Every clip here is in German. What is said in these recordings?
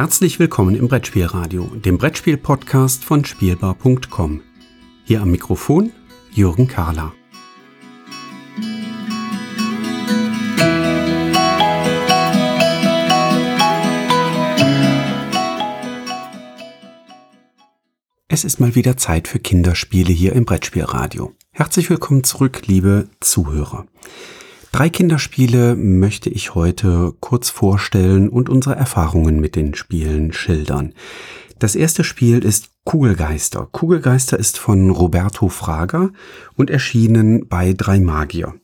Herzlich willkommen im Brettspielradio, dem Brettspiel-Podcast von Spielbar.com. Hier am Mikrofon Jürgen Kahler. Es ist mal wieder Zeit für Kinderspiele hier im Brettspielradio. Herzlich willkommen zurück, liebe Zuhörer. Drei Kinderspiele möchte ich heute kurz vorstellen und unsere Erfahrungen mit den Spielen schildern. Das erste Spiel ist Kugelgeister. Kugelgeister ist von Roberto Fraga und erschienen bei Drei Magier.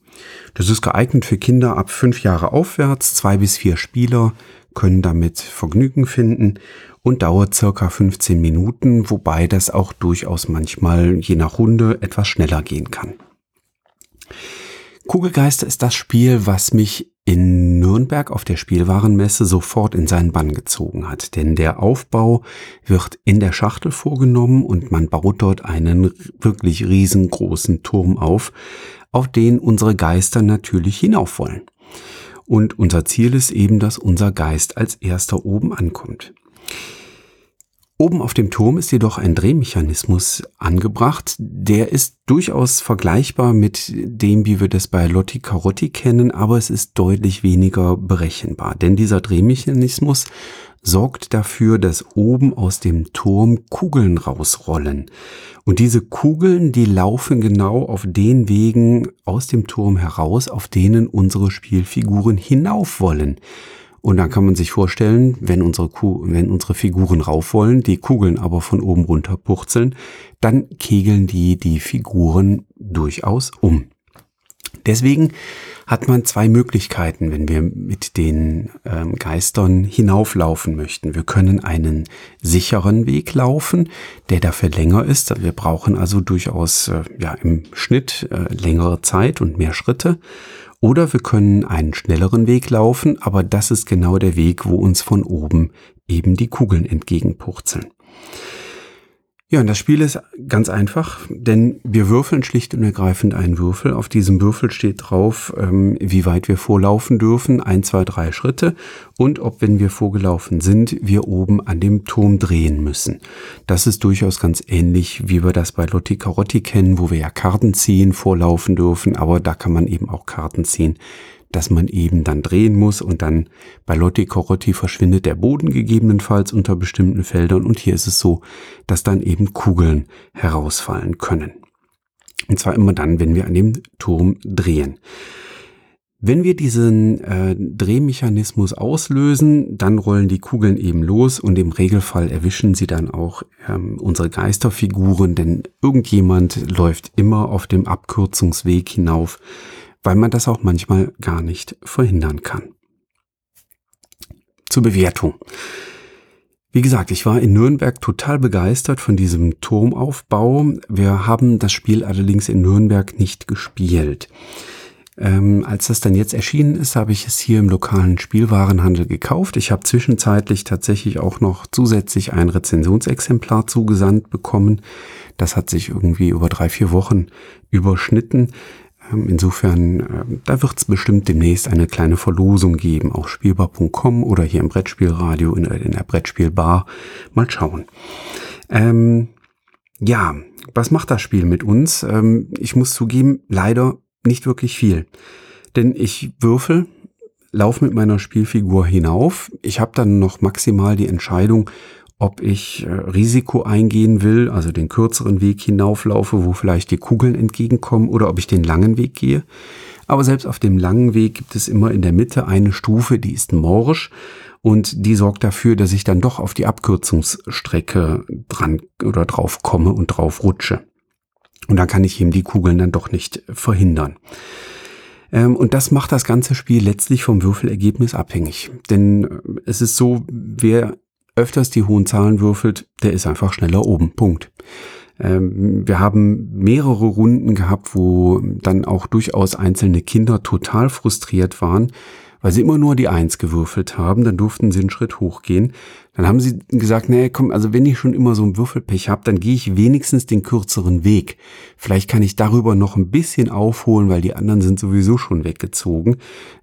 Das ist geeignet für Kinder ab fünf Jahre aufwärts. Zwei bis vier Spieler können damit Vergnügen finden und dauert circa 15 Minuten, wobei das auch durchaus manchmal je nach Runde etwas schneller gehen kann. Kugelgeister ist das Spiel, was mich in Nürnberg auf der Spielwarenmesse sofort in seinen Bann gezogen hat. Denn der Aufbau wird in der Schachtel vorgenommen und man baut dort einen wirklich riesengroßen Turm auf, auf den unsere Geister natürlich hinauf wollen. Und unser Ziel ist eben, dass unser Geist als erster oben ankommt. Oben auf dem Turm ist jedoch ein Drehmechanismus angebracht. Der ist durchaus vergleichbar mit dem, wie wir das bei Lotti Carotti kennen, aber es ist deutlich weniger berechenbar. Denn dieser Drehmechanismus sorgt dafür, dass oben aus dem Turm Kugeln rausrollen. Und diese Kugeln, die laufen genau auf den Wegen aus dem Turm heraus, auf denen unsere Spielfiguren hinauf wollen. Und dann kann man sich vorstellen, wenn unsere, Kuh, wenn unsere Figuren rauf wollen, die Kugeln aber von oben runter purzeln, dann kegeln die die Figuren durchaus um. Deswegen hat man zwei Möglichkeiten, wenn wir mit den ähm, Geistern hinauflaufen möchten. Wir können einen sicheren Weg laufen, der dafür länger ist. Wir brauchen also durchaus äh, ja, im Schnitt äh, längere Zeit und mehr Schritte. Oder wir können einen schnelleren Weg laufen, aber das ist genau der Weg, wo uns von oben eben die Kugeln entgegenpurzeln. Ja, und das Spiel ist ganz einfach, denn wir würfeln schlicht und ergreifend einen Würfel. Auf diesem Würfel steht drauf, ähm, wie weit wir vorlaufen dürfen, ein, zwei, drei Schritte und ob, wenn wir vorgelaufen sind, wir oben an dem Turm drehen müssen. Das ist durchaus ganz ähnlich, wie wir das bei Lotti Carotti kennen, wo wir ja Karten ziehen, vorlaufen dürfen, aber da kann man eben auch Karten ziehen, dass man eben dann drehen muss und dann bei Lotti Corotti verschwindet der Boden gegebenenfalls unter bestimmten Feldern und hier ist es so, dass dann eben Kugeln herausfallen können. Und zwar immer dann, wenn wir an dem Turm drehen. Wenn wir diesen äh, Drehmechanismus auslösen, dann rollen die Kugeln eben los und im Regelfall erwischen sie dann auch ähm, unsere Geisterfiguren, denn irgendjemand läuft immer auf dem Abkürzungsweg hinauf, weil man das auch manchmal gar nicht verhindern kann. Zur Bewertung. Wie gesagt, ich war in Nürnberg total begeistert von diesem Turmaufbau. Wir haben das Spiel allerdings in Nürnberg nicht gespielt. Ähm, als das dann jetzt erschienen ist, habe ich es hier im lokalen Spielwarenhandel gekauft. Ich habe zwischenzeitlich tatsächlich auch noch zusätzlich ein Rezensionsexemplar zugesandt bekommen. Das hat sich irgendwie über drei, vier Wochen überschnitten. Ähm, insofern, ähm, da wird es bestimmt demnächst eine kleine Verlosung geben, auf spielbar.com oder hier im Brettspielradio in, in der Brettspielbar. Mal schauen. Ähm, ja, was macht das Spiel mit uns? Ähm, ich muss zugeben, leider nicht wirklich viel. Denn ich würfel, laufe mit meiner Spielfigur hinauf. Ich habe dann noch maximal die Entscheidung, ob ich äh, Risiko eingehen will, also den kürzeren Weg hinauflaufe, wo vielleicht die Kugeln entgegenkommen, oder ob ich den langen Weg gehe. Aber selbst auf dem langen Weg gibt es immer in der Mitte eine Stufe, die ist morsch und die sorgt dafür, dass ich dann doch auf die Abkürzungsstrecke dran oder drauf komme und drauf rutsche. Und dann kann ich eben die Kugeln dann doch nicht verhindern. Ähm, und das macht das ganze Spiel letztlich vom Würfelergebnis abhängig. Denn äh, es ist so, wer öfters die hohen Zahlen würfelt, der ist einfach schneller oben. Punkt. Ähm, wir haben mehrere Runden gehabt, wo dann auch durchaus einzelne Kinder total frustriert waren, weil sie immer nur die Eins gewürfelt haben, dann durften sie einen Schritt hochgehen. Dann haben sie gesagt, nee, komm, also wenn ich schon immer so ein Würfelpech habe, dann gehe ich wenigstens den kürzeren Weg. Vielleicht kann ich darüber noch ein bisschen aufholen, weil die anderen sind sowieso schon weggezogen.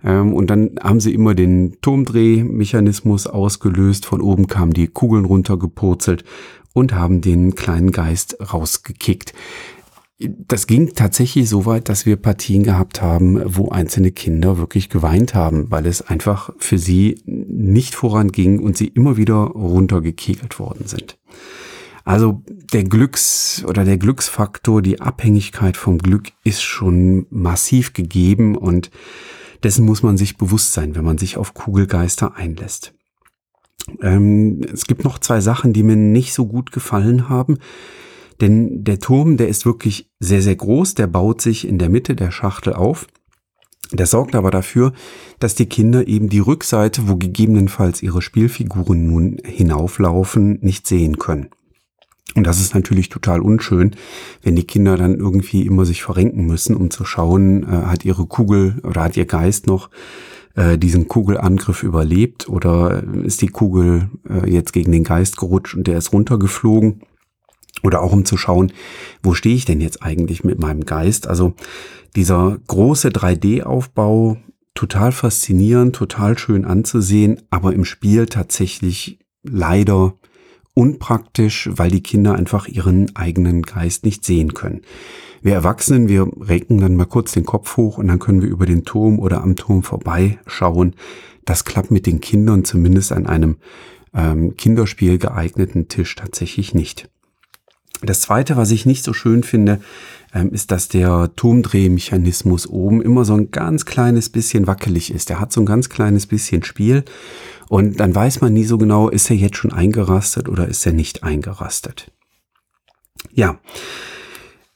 Ähm, und dann haben sie immer den Turmdrehmechanismus ausgelöst. Von oben kamen die Kugeln runtergepurzelt und haben den kleinen Geist rausgekickt. Das ging tatsächlich so weit, dass wir Partien gehabt haben, wo einzelne Kinder wirklich geweint haben, weil es einfach für sie nicht voranging und sie immer wieder runtergekegelt worden sind. Also der Glücks- oder der Glücksfaktor, die Abhängigkeit vom Glück ist schon massiv gegeben und dessen muss man sich bewusst sein, wenn man sich auf Kugelgeister einlässt. Ähm, es gibt noch zwei Sachen, die mir nicht so gut gefallen haben. Denn der Turm, der ist wirklich sehr, sehr groß, der baut sich in der Mitte der Schachtel auf. Der sorgt aber dafür, dass die Kinder eben die Rückseite, wo gegebenenfalls ihre Spielfiguren nun hinauflaufen, nicht sehen können. Und das ist natürlich total unschön, wenn die Kinder dann irgendwie immer sich verrenken müssen, um zu schauen, äh, hat ihre Kugel oder hat ihr Geist noch äh, diesen Kugelangriff überlebt oder ist die Kugel äh, jetzt gegen den Geist gerutscht und der ist runtergeflogen. Oder auch um zu schauen, wo stehe ich denn jetzt eigentlich mit meinem Geist? Also dieser große 3D-Aufbau, total faszinierend, total schön anzusehen, aber im Spiel tatsächlich leider unpraktisch, weil die Kinder einfach ihren eigenen Geist nicht sehen können. Wir Erwachsenen, wir recken dann mal kurz den Kopf hoch und dann können wir über den Turm oder am Turm vorbeischauen. Das klappt mit den Kindern zumindest an einem ähm, Kinderspiel geeigneten Tisch tatsächlich nicht. Das zweite, was ich nicht so schön finde, ähm, ist, dass der Turmdrehmechanismus oben immer so ein ganz kleines bisschen wackelig ist. Der hat so ein ganz kleines bisschen Spiel und dann weiß man nie so genau, ist er jetzt schon eingerastet oder ist er nicht eingerastet. Ja.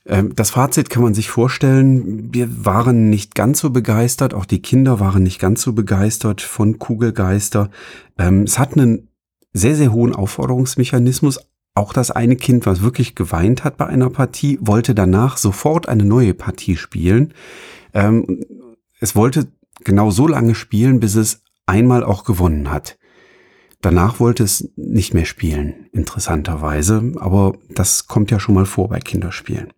Ähm, das Fazit kann man sich vorstellen, wir waren nicht ganz so begeistert, auch die Kinder waren nicht ganz so begeistert von Kugelgeister. Ähm, es hat einen sehr, sehr hohen Aufforderungsmechanismus, auch das eine Kind, was wirklich geweint hat bei einer Partie, wollte danach sofort eine neue Partie spielen. Ähm, es wollte genau so lange spielen, bis es einmal auch gewonnen hat. Danach wollte es nicht mehr spielen, interessanterweise, aber das kommt ja schon mal vor bei Kinderspielen.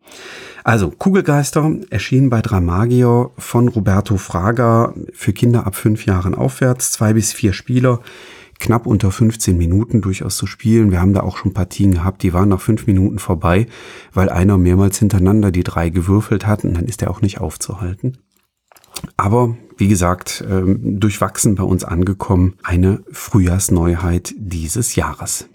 Also, Kugelgeister erschien bei Dramagier von Roberto Fraga für Kinder ab fünf Jahren aufwärts, zwei bis vier Spieler knapp unter 15 Minuten durchaus zu spielen. Wir haben da auch schon Partien gehabt, die waren nach fünf Minuten vorbei, weil einer mehrmals hintereinander die drei gewürfelt hat und dann ist er auch nicht aufzuhalten. Aber wie gesagt, ähm, durchwachsen bei uns angekommen, eine Frühjahrsneuheit dieses Jahres.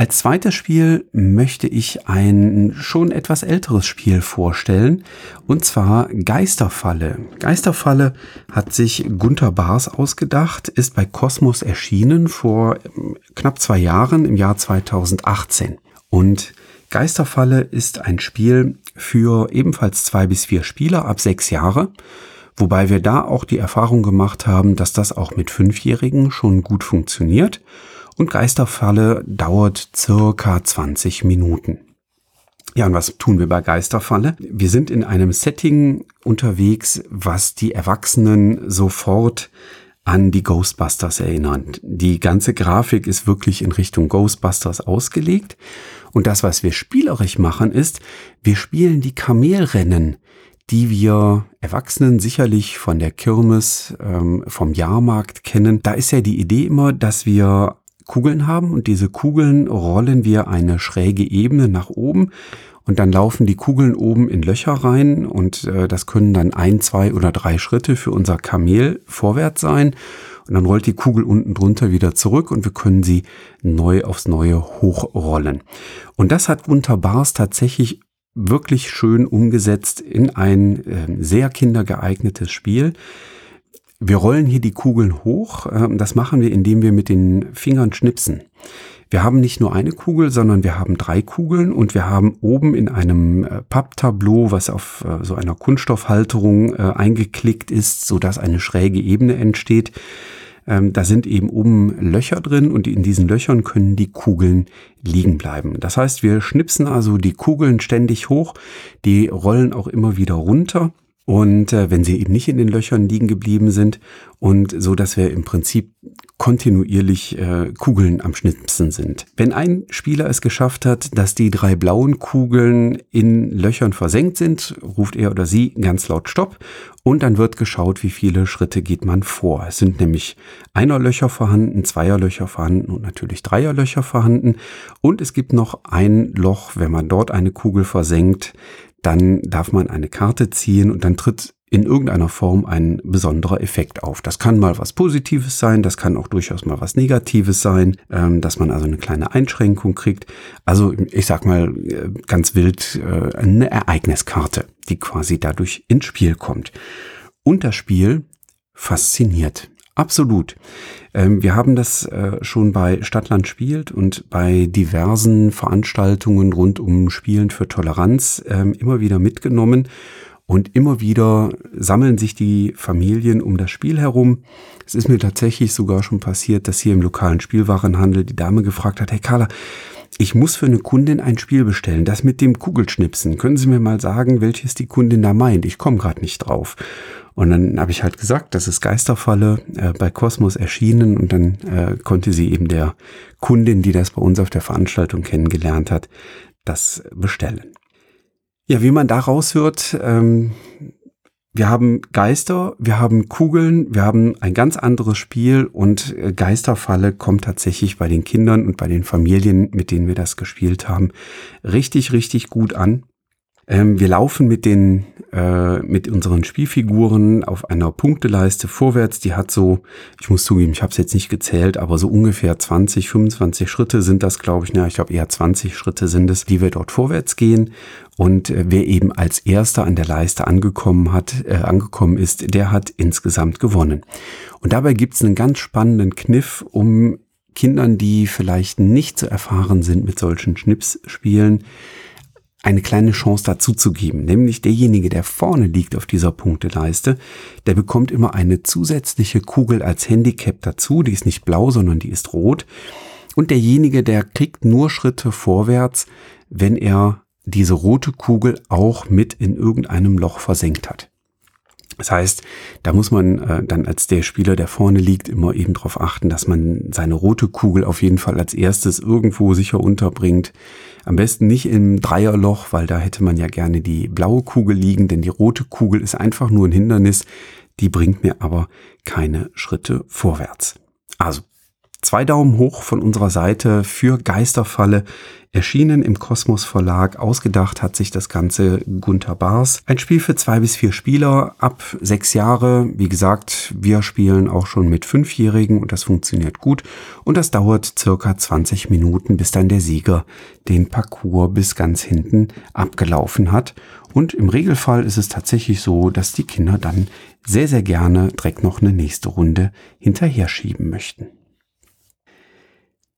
Als zweites Spiel möchte ich ein schon etwas älteres Spiel vorstellen, und zwar Geisterfalle. Geisterfalle hat sich Gunther Baars ausgedacht, ist bei Kosmos erschienen vor ähm, knapp zwei Jahren im Jahr 2018. Und Geisterfalle ist ein Spiel für ebenfalls zwei bis vier Spieler ab sechs Jahre. Wobei wir da auch die Erfahrung gemacht haben, dass das auch mit Fünfjährigen schon gut funktioniert und Geisterfalle dauert circa 20 Minuten. Ja, und was tun wir bei Geisterfalle? Wir sind in einem Setting unterwegs, was die Erwachsenen sofort an die Ghostbusters erinnert. Die ganze Grafik ist wirklich in Richtung Ghostbusters ausgelegt. Und das, was wir spielerisch machen, ist, wir spielen die Kamelrennen, die wir Erwachsenen sicherlich von der Kirmes, ähm, vom Jahrmarkt kennen. Da ist ja die Idee immer, dass wir Kugeln haben und diese Kugeln rollen wir eine schräge Ebene nach oben und dann laufen die Kugeln oben in Löcher rein und äh, das können dann ein, zwei oder drei Schritte für unser Kamel vorwärts sein und dann rollt die Kugel unten drunter wieder zurück und wir können sie neu aufs Neue hochrollen. Und das hat Gunther Bars tatsächlich wirklich schön umgesetzt in ein äh, sehr kindergeeignetes Spiel. Wir rollen hier die Kugeln hoch. Ähm, das machen wir, indem wir mit den Fingern schnipsen. Wir haben nicht nur eine Kugel, sondern wir haben drei Kugeln und wir haben oben in einem äh, Papptableau, was auf äh, so einer Kunststoffhalterung äh, eingeklickt ist, so dass eine schräge Ebene entsteht. Ähm, da sind eben oben Löcher drin und in diesen Löchern können die Kugeln liegen bleiben. Das heißt, wir schnipsen also die Kugeln ständig hoch, die rollen auch immer wieder runter und äh, wenn sie eben nicht in den Löchern liegen geblieben sind und so, dass wir im Prinzip kontinuierlich äh, Kugeln am Schnipsen sind. Wenn ein Spieler es geschafft hat, dass die drei blauen Kugeln in Löchern versenkt sind, ruft er oder sie ganz laut Stopp und dann wird geschaut, wie viele Schritte geht man vor. Es sind nämlich Einerlöcher vorhanden, Zweierlöcher vorhanden und natürlich Dreierlöcher vorhanden und es gibt noch ein Loch, wenn man dort eine Kugel versenkt, dann darf man eine Karte ziehen und dann tritt in irgendeiner Form ein besonderer Effekt auf. Das kann mal was Positives sein, das kann auch durchaus mal was Negatives sein, ähm, dass man also eine kleine Einschränkung kriegt. Also ich sag mal äh, ganz wild äh, eine Ereigniskarte, die quasi dadurch ins Spiel kommt. Und das Spiel fasziniert. Absolut. Ähm, wir haben das äh, schon bei Stadtland spielt und bei diversen Veranstaltungen rund um Spielen für Toleranz ähm, immer wieder mitgenommen und immer wieder sammeln sich die Familien um das Spiel herum. Es ist mir tatsächlich sogar schon passiert, dass hier im lokalen Spielwarenhandel die Dame gefragt hat, hey Carla, ich muss für eine Kundin ein Spiel bestellen, das mit dem Kugelschnipsen. Können Sie mir mal sagen, welches die Kundin da meint? Ich komme gerade nicht drauf. Und dann habe ich halt gesagt, das ist Geisterfalle äh, bei Kosmos erschienen und dann äh, konnte sie eben der Kundin, die das bei uns auf der Veranstaltung kennengelernt hat, das bestellen. Ja, wie man daraus hört, ähm, wir haben Geister, wir haben Kugeln, wir haben ein ganz anderes Spiel und äh, Geisterfalle kommt tatsächlich bei den Kindern und bei den Familien, mit denen wir das gespielt haben, richtig, richtig gut an. Ähm, wir laufen mit den äh, mit unseren Spielfiguren auf einer Punkteleiste vorwärts. Die hat so, ich muss zugeben, ich habe es jetzt nicht gezählt, aber so ungefähr 20, 25 Schritte sind das, glaube ich. Ja, ich glaube eher 20 Schritte sind es, die wir dort vorwärts gehen. Und äh, wer eben als erster an der Leiste angekommen hat, äh, angekommen ist, der hat insgesamt gewonnen. Und dabei gibt es einen ganz spannenden Kniff, um Kindern, die vielleicht nicht so erfahren sind mit solchen Schnipsspielen, eine kleine Chance dazu zu geben, nämlich derjenige, der vorne liegt auf dieser Punkteleiste, der bekommt immer eine zusätzliche Kugel als Handicap dazu, die ist nicht blau, sondern die ist rot. Und derjenige, der kriegt nur Schritte vorwärts, wenn er diese rote Kugel auch mit in irgendeinem Loch versenkt hat. Das heißt, da muss man äh, dann als der Spieler, der vorne liegt, immer eben darauf achten, dass man seine rote Kugel auf jeden Fall als erstes irgendwo sicher unterbringt. Am besten nicht im Dreierloch, weil da hätte man ja gerne die blaue Kugel liegen, denn die rote Kugel ist einfach nur ein Hindernis, die bringt mir aber keine Schritte vorwärts. Also Zwei Daumen hoch von unserer Seite für Geisterfalle. Erschienen im Kosmos Verlag. Ausgedacht hat sich das Ganze Gunther Bars. Ein Spiel für zwei bis vier Spieler ab sechs Jahre. Wie gesagt, wir spielen auch schon mit Fünfjährigen und das funktioniert gut. Und das dauert circa 20 Minuten, bis dann der Sieger den Parcours bis ganz hinten abgelaufen hat. Und im Regelfall ist es tatsächlich so, dass die Kinder dann sehr, sehr gerne direkt noch eine nächste Runde hinterher schieben möchten.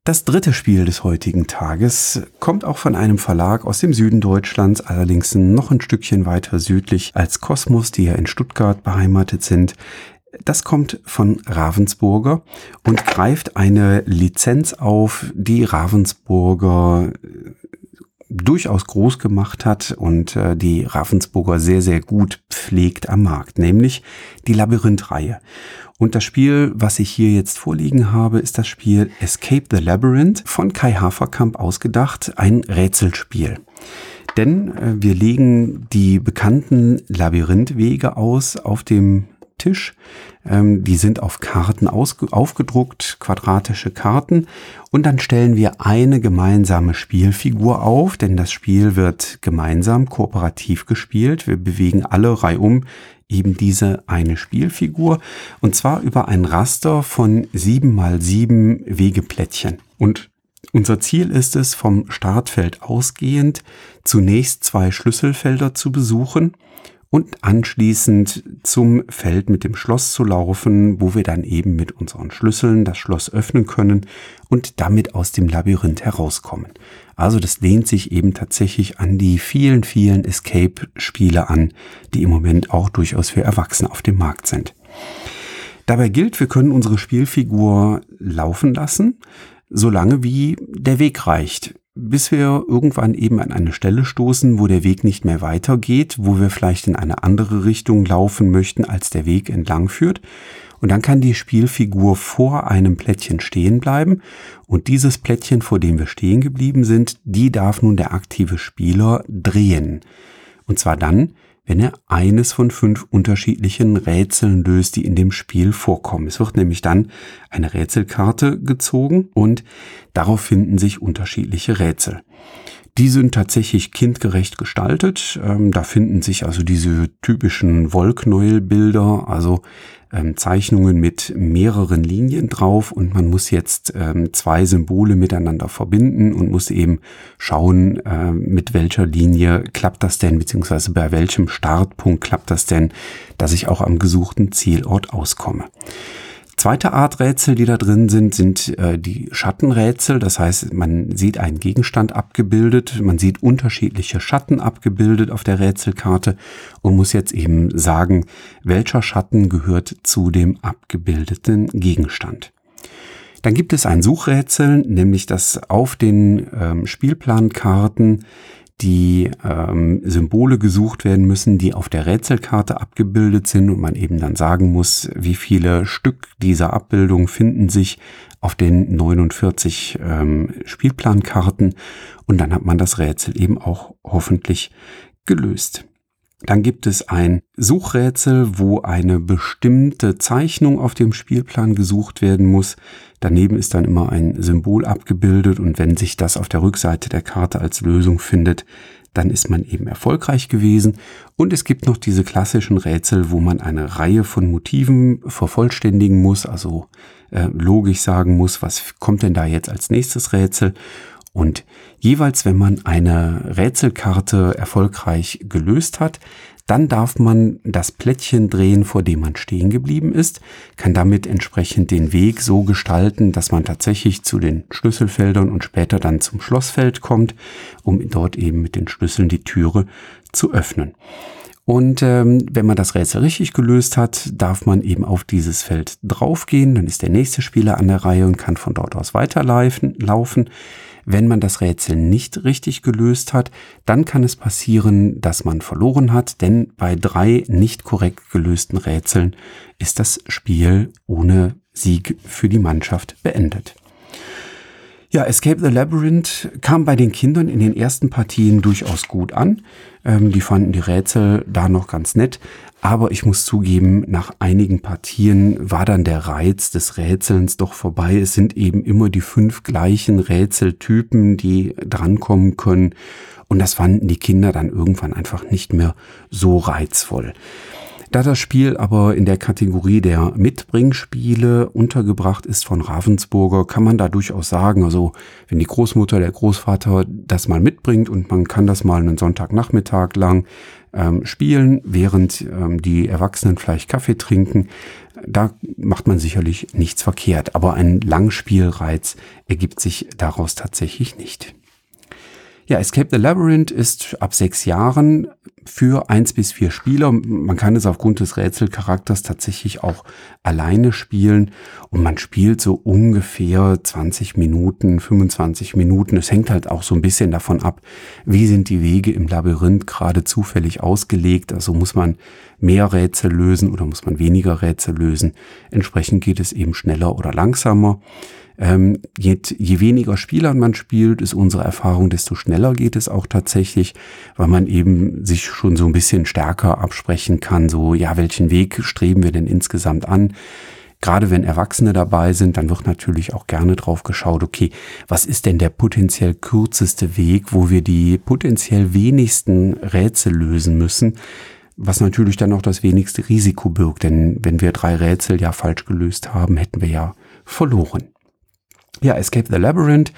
Das dritte Spiel des heutigen Tages kommt auch von einem Verlag aus dem Süden Deutschlands, allerdings noch ein Stückchen weiter südlich als Kosmos, die ja in Stuttgart beheimatet sind. Das kommt von Ravensburger und greift eine Lizenz auf, die Ravensburger durchaus groß gemacht hat und äh, die Ravensburger sehr, sehr gut pflegt am Markt, nämlich die Labyrinth-Reihe. Und das Spiel, was ich hier jetzt vorliegen habe, ist das Spiel Escape the Labyrinth von Kai Haferkamp ausgedacht, ein Rätselspiel. Denn äh, wir legen die bekannten Labyrinthwege aus auf dem Tisch. Ähm, die sind auf Karten aufgedruckt, quadratische Karten. Und dann stellen wir eine gemeinsame Spielfigur auf, denn das Spiel wird gemeinsam kooperativ gespielt. Wir bewegen alle reihum eben diese eine Spielfigur. Und zwar über ein Raster von sieben mal sieben Wegeplättchen. Und unser Ziel ist es, vom Startfeld ausgehend zunächst zwei Schlüsselfelder zu besuchen und anschließend zum Feld mit dem Schloss zu laufen, wo wir dann eben mit unseren Schlüsseln das Schloss öffnen können und damit aus dem Labyrinth herauskommen. Also das lehnt sich eben tatsächlich an die vielen, vielen Escape-Spiele an, die im Moment auch durchaus für Erwachsene auf dem Markt sind. Dabei gilt, wir können unsere Spielfigur laufen lassen, solange wie der Weg reicht. Bis wir irgendwann eben an eine Stelle stoßen, wo der Weg nicht mehr weitergeht, wo wir vielleicht in eine andere Richtung laufen möchten, als der Weg entlang führt. Und dann kann die Spielfigur vor einem Plättchen stehen bleiben. Und dieses Plättchen, vor dem wir stehen geblieben sind, die darf nun der aktive Spieler drehen. Und zwar dann, wenn er eines von fünf unterschiedlichen Rätseln löst, die in dem Spiel vorkommen. Es wird nämlich dann eine Rätselkarte gezogen und darauf finden sich unterschiedliche Rätsel. Die sind tatsächlich kindgerecht gestaltet. Ähm, da finden sich also diese typischen Wollknäuelbilder, also ähm, Zeichnungen mit mehreren Linien drauf und man muss jetzt ähm, zwei Symbole miteinander verbinden und muss eben schauen, äh, mit welcher Linie klappt das denn, beziehungsweise bei welchem Startpunkt klappt das denn, dass ich auch am gesuchten Zielort auskomme. Zweite Art Rätsel, die da drin sind, sind äh, die Schattenrätsel. Das heißt, man sieht einen Gegenstand abgebildet, man sieht unterschiedliche Schatten abgebildet auf der Rätselkarte und muss jetzt eben sagen, welcher Schatten gehört zu dem abgebildeten Gegenstand. Dann gibt es ein Suchrätsel, nämlich dass auf den ähm, Spielplankarten die ähm, Symbole gesucht werden müssen, die auf der Rätselkarte abgebildet sind und man eben dann sagen muss, wie viele Stück dieser Abbildung finden sich auf den 49 ähm, Spielplankarten und dann hat man das Rätsel eben auch hoffentlich gelöst. Dann gibt es ein Suchrätsel, wo eine bestimmte Zeichnung auf dem Spielplan gesucht werden muss. Daneben ist dann immer ein Symbol abgebildet und wenn sich das auf der Rückseite der Karte als Lösung findet, dann ist man eben erfolgreich gewesen. Und es gibt noch diese klassischen Rätsel, wo man eine Reihe von Motiven vervollständigen muss, also äh, logisch sagen muss, was kommt denn da jetzt als nächstes Rätsel. Und jeweils, wenn man eine Rätselkarte erfolgreich gelöst hat, dann darf man das Plättchen drehen, vor dem man stehen geblieben ist, kann damit entsprechend den Weg so gestalten, dass man tatsächlich zu den Schlüsselfeldern und später dann zum Schlossfeld kommt, um dort eben mit den Schlüsseln die Türe zu öffnen. Und ähm, wenn man das Rätsel richtig gelöst hat, darf man eben auf dieses Feld draufgehen. Dann ist der nächste Spieler an der Reihe und kann von dort aus weiterlaufen. Wenn man das Rätsel nicht richtig gelöst hat, dann kann es passieren, dass man verloren hat, denn bei drei nicht korrekt gelösten Rätseln ist das Spiel ohne Sieg für die Mannschaft beendet. Ja, Escape the Labyrinth kam bei den Kindern in den ersten Partien durchaus gut an. Ähm, die fanden die Rätsel da noch ganz nett. Aber ich muss zugeben, nach einigen Partien war dann der Reiz des Rätselns doch vorbei. Es sind eben immer die fünf gleichen Rätseltypen, die drankommen können. Und das fanden die Kinder dann irgendwann einfach nicht mehr so reizvoll. Da das Spiel aber in der Kategorie der Mitbringspiele untergebracht ist von Ravensburger, kann man da durchaus sagen, also wenn die Großmutter, der Großvater das mal mitbringt und man kann das mal einen Sonntagnachmittag lang ähm, spielen, während ähm, die Erwachsenen vielleicht Kaffee trinken, da macht man sicherlich nichts verkehrt. Aber ein Langspielreiz ergibt sich daraus tatsächlich nicht. Ja, Escape the Labyrinth ist ab sechs Jahren für eins bis vier Spieler. Man kann es aufgrund des Rätselcharakters tatsächlich auch alleine spielen und man spielt so ungefähr 20 Minuten, 25 Minuten. Es hängt halt auch so ein bisschen davon ab, wie sind die Wege im Labyrinth gerade zufällig ausgelegt. Also muss man mehr Rätsel lösen oder muss man weniger Rätsel lösen. Entsprechend geht es eben schneller oder langsamer. Ähm, je, je weniger Spielern man spielt, ist unsere Erfahrung, desto schneller geht es auch tatsächlich, weil man eben sich schon so ein bisschen stärker absprechen kann, so, ja, welchen Weg streben wir denn insgesamt an? Gerade wenn Erwachsene dabei sind, dann wird natürlich auch gerne drauf geschaut, okay, was ist denn der potenziell kürzeste Weg, wo wir die potenziell wenigsten Rätsel lösen müssen? Was natürlich dann auch das wenigste Risiko birgt, denn wenn wir drei Rätsel ja falsch gelöst haben, hätten wir ja verloren. Ja, Escape the Labyrinth,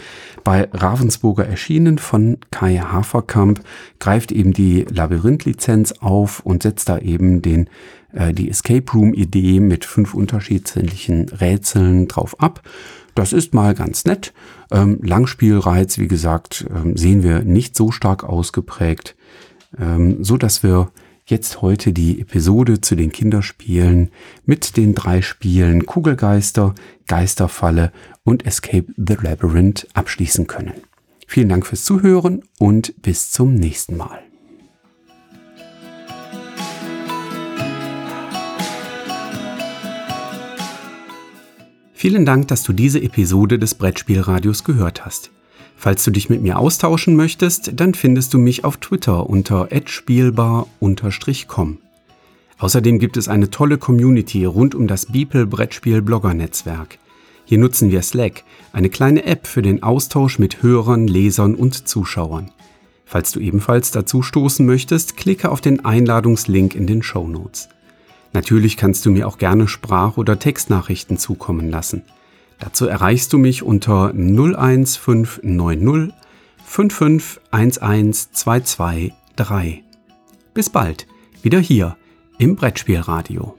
bei Ravensburger erschienen von Kai Haferkamp, greift eben die Labyrinth-Lizenz auf und setzt da eben den, äh, die Escape Room-Idee mit fünf unterschiedlichen Rätseln drauf ab. Das ist mal ganz nett. Ähm, Langspielreiz, wie gesagt, ähm, sehen wir nicht so stark ausgeprägt, ähm, so dass wir jetzt heute die Episode zu den Kinderspielen mit den drei Spielen Kugelgeister, Geisterfalle und Escape the Labyrinth abschließen können. Vielen Dank fürs Zuhören und bis zum nächsten Mal. Vielen Dank, dass du diese Episode des Brettspielradios gehört hast. Falls du dich mit mir austauschen möchtest, dann findest du mich auf Twitter unter @spielbar_com. Außerdem gibt es eine tolle Community rund um das Beeple Brettspiel Blogger Netzwerk. Hier nutzen wir Slack, eine kleine App für den Austausch mit Hörern, Lesern und Zuschauern. Falls du ebenfalls dazu stoßen möchtest, klicke auf den Einladungslink in den Show Notes. Natürlich kannst du mir auch gerne Sprach- oder Textnachrichten zukommen lassen. Dazu erreichst du mich unter 01590 5511223. Bis bald, wieder hier im Brettspielradio.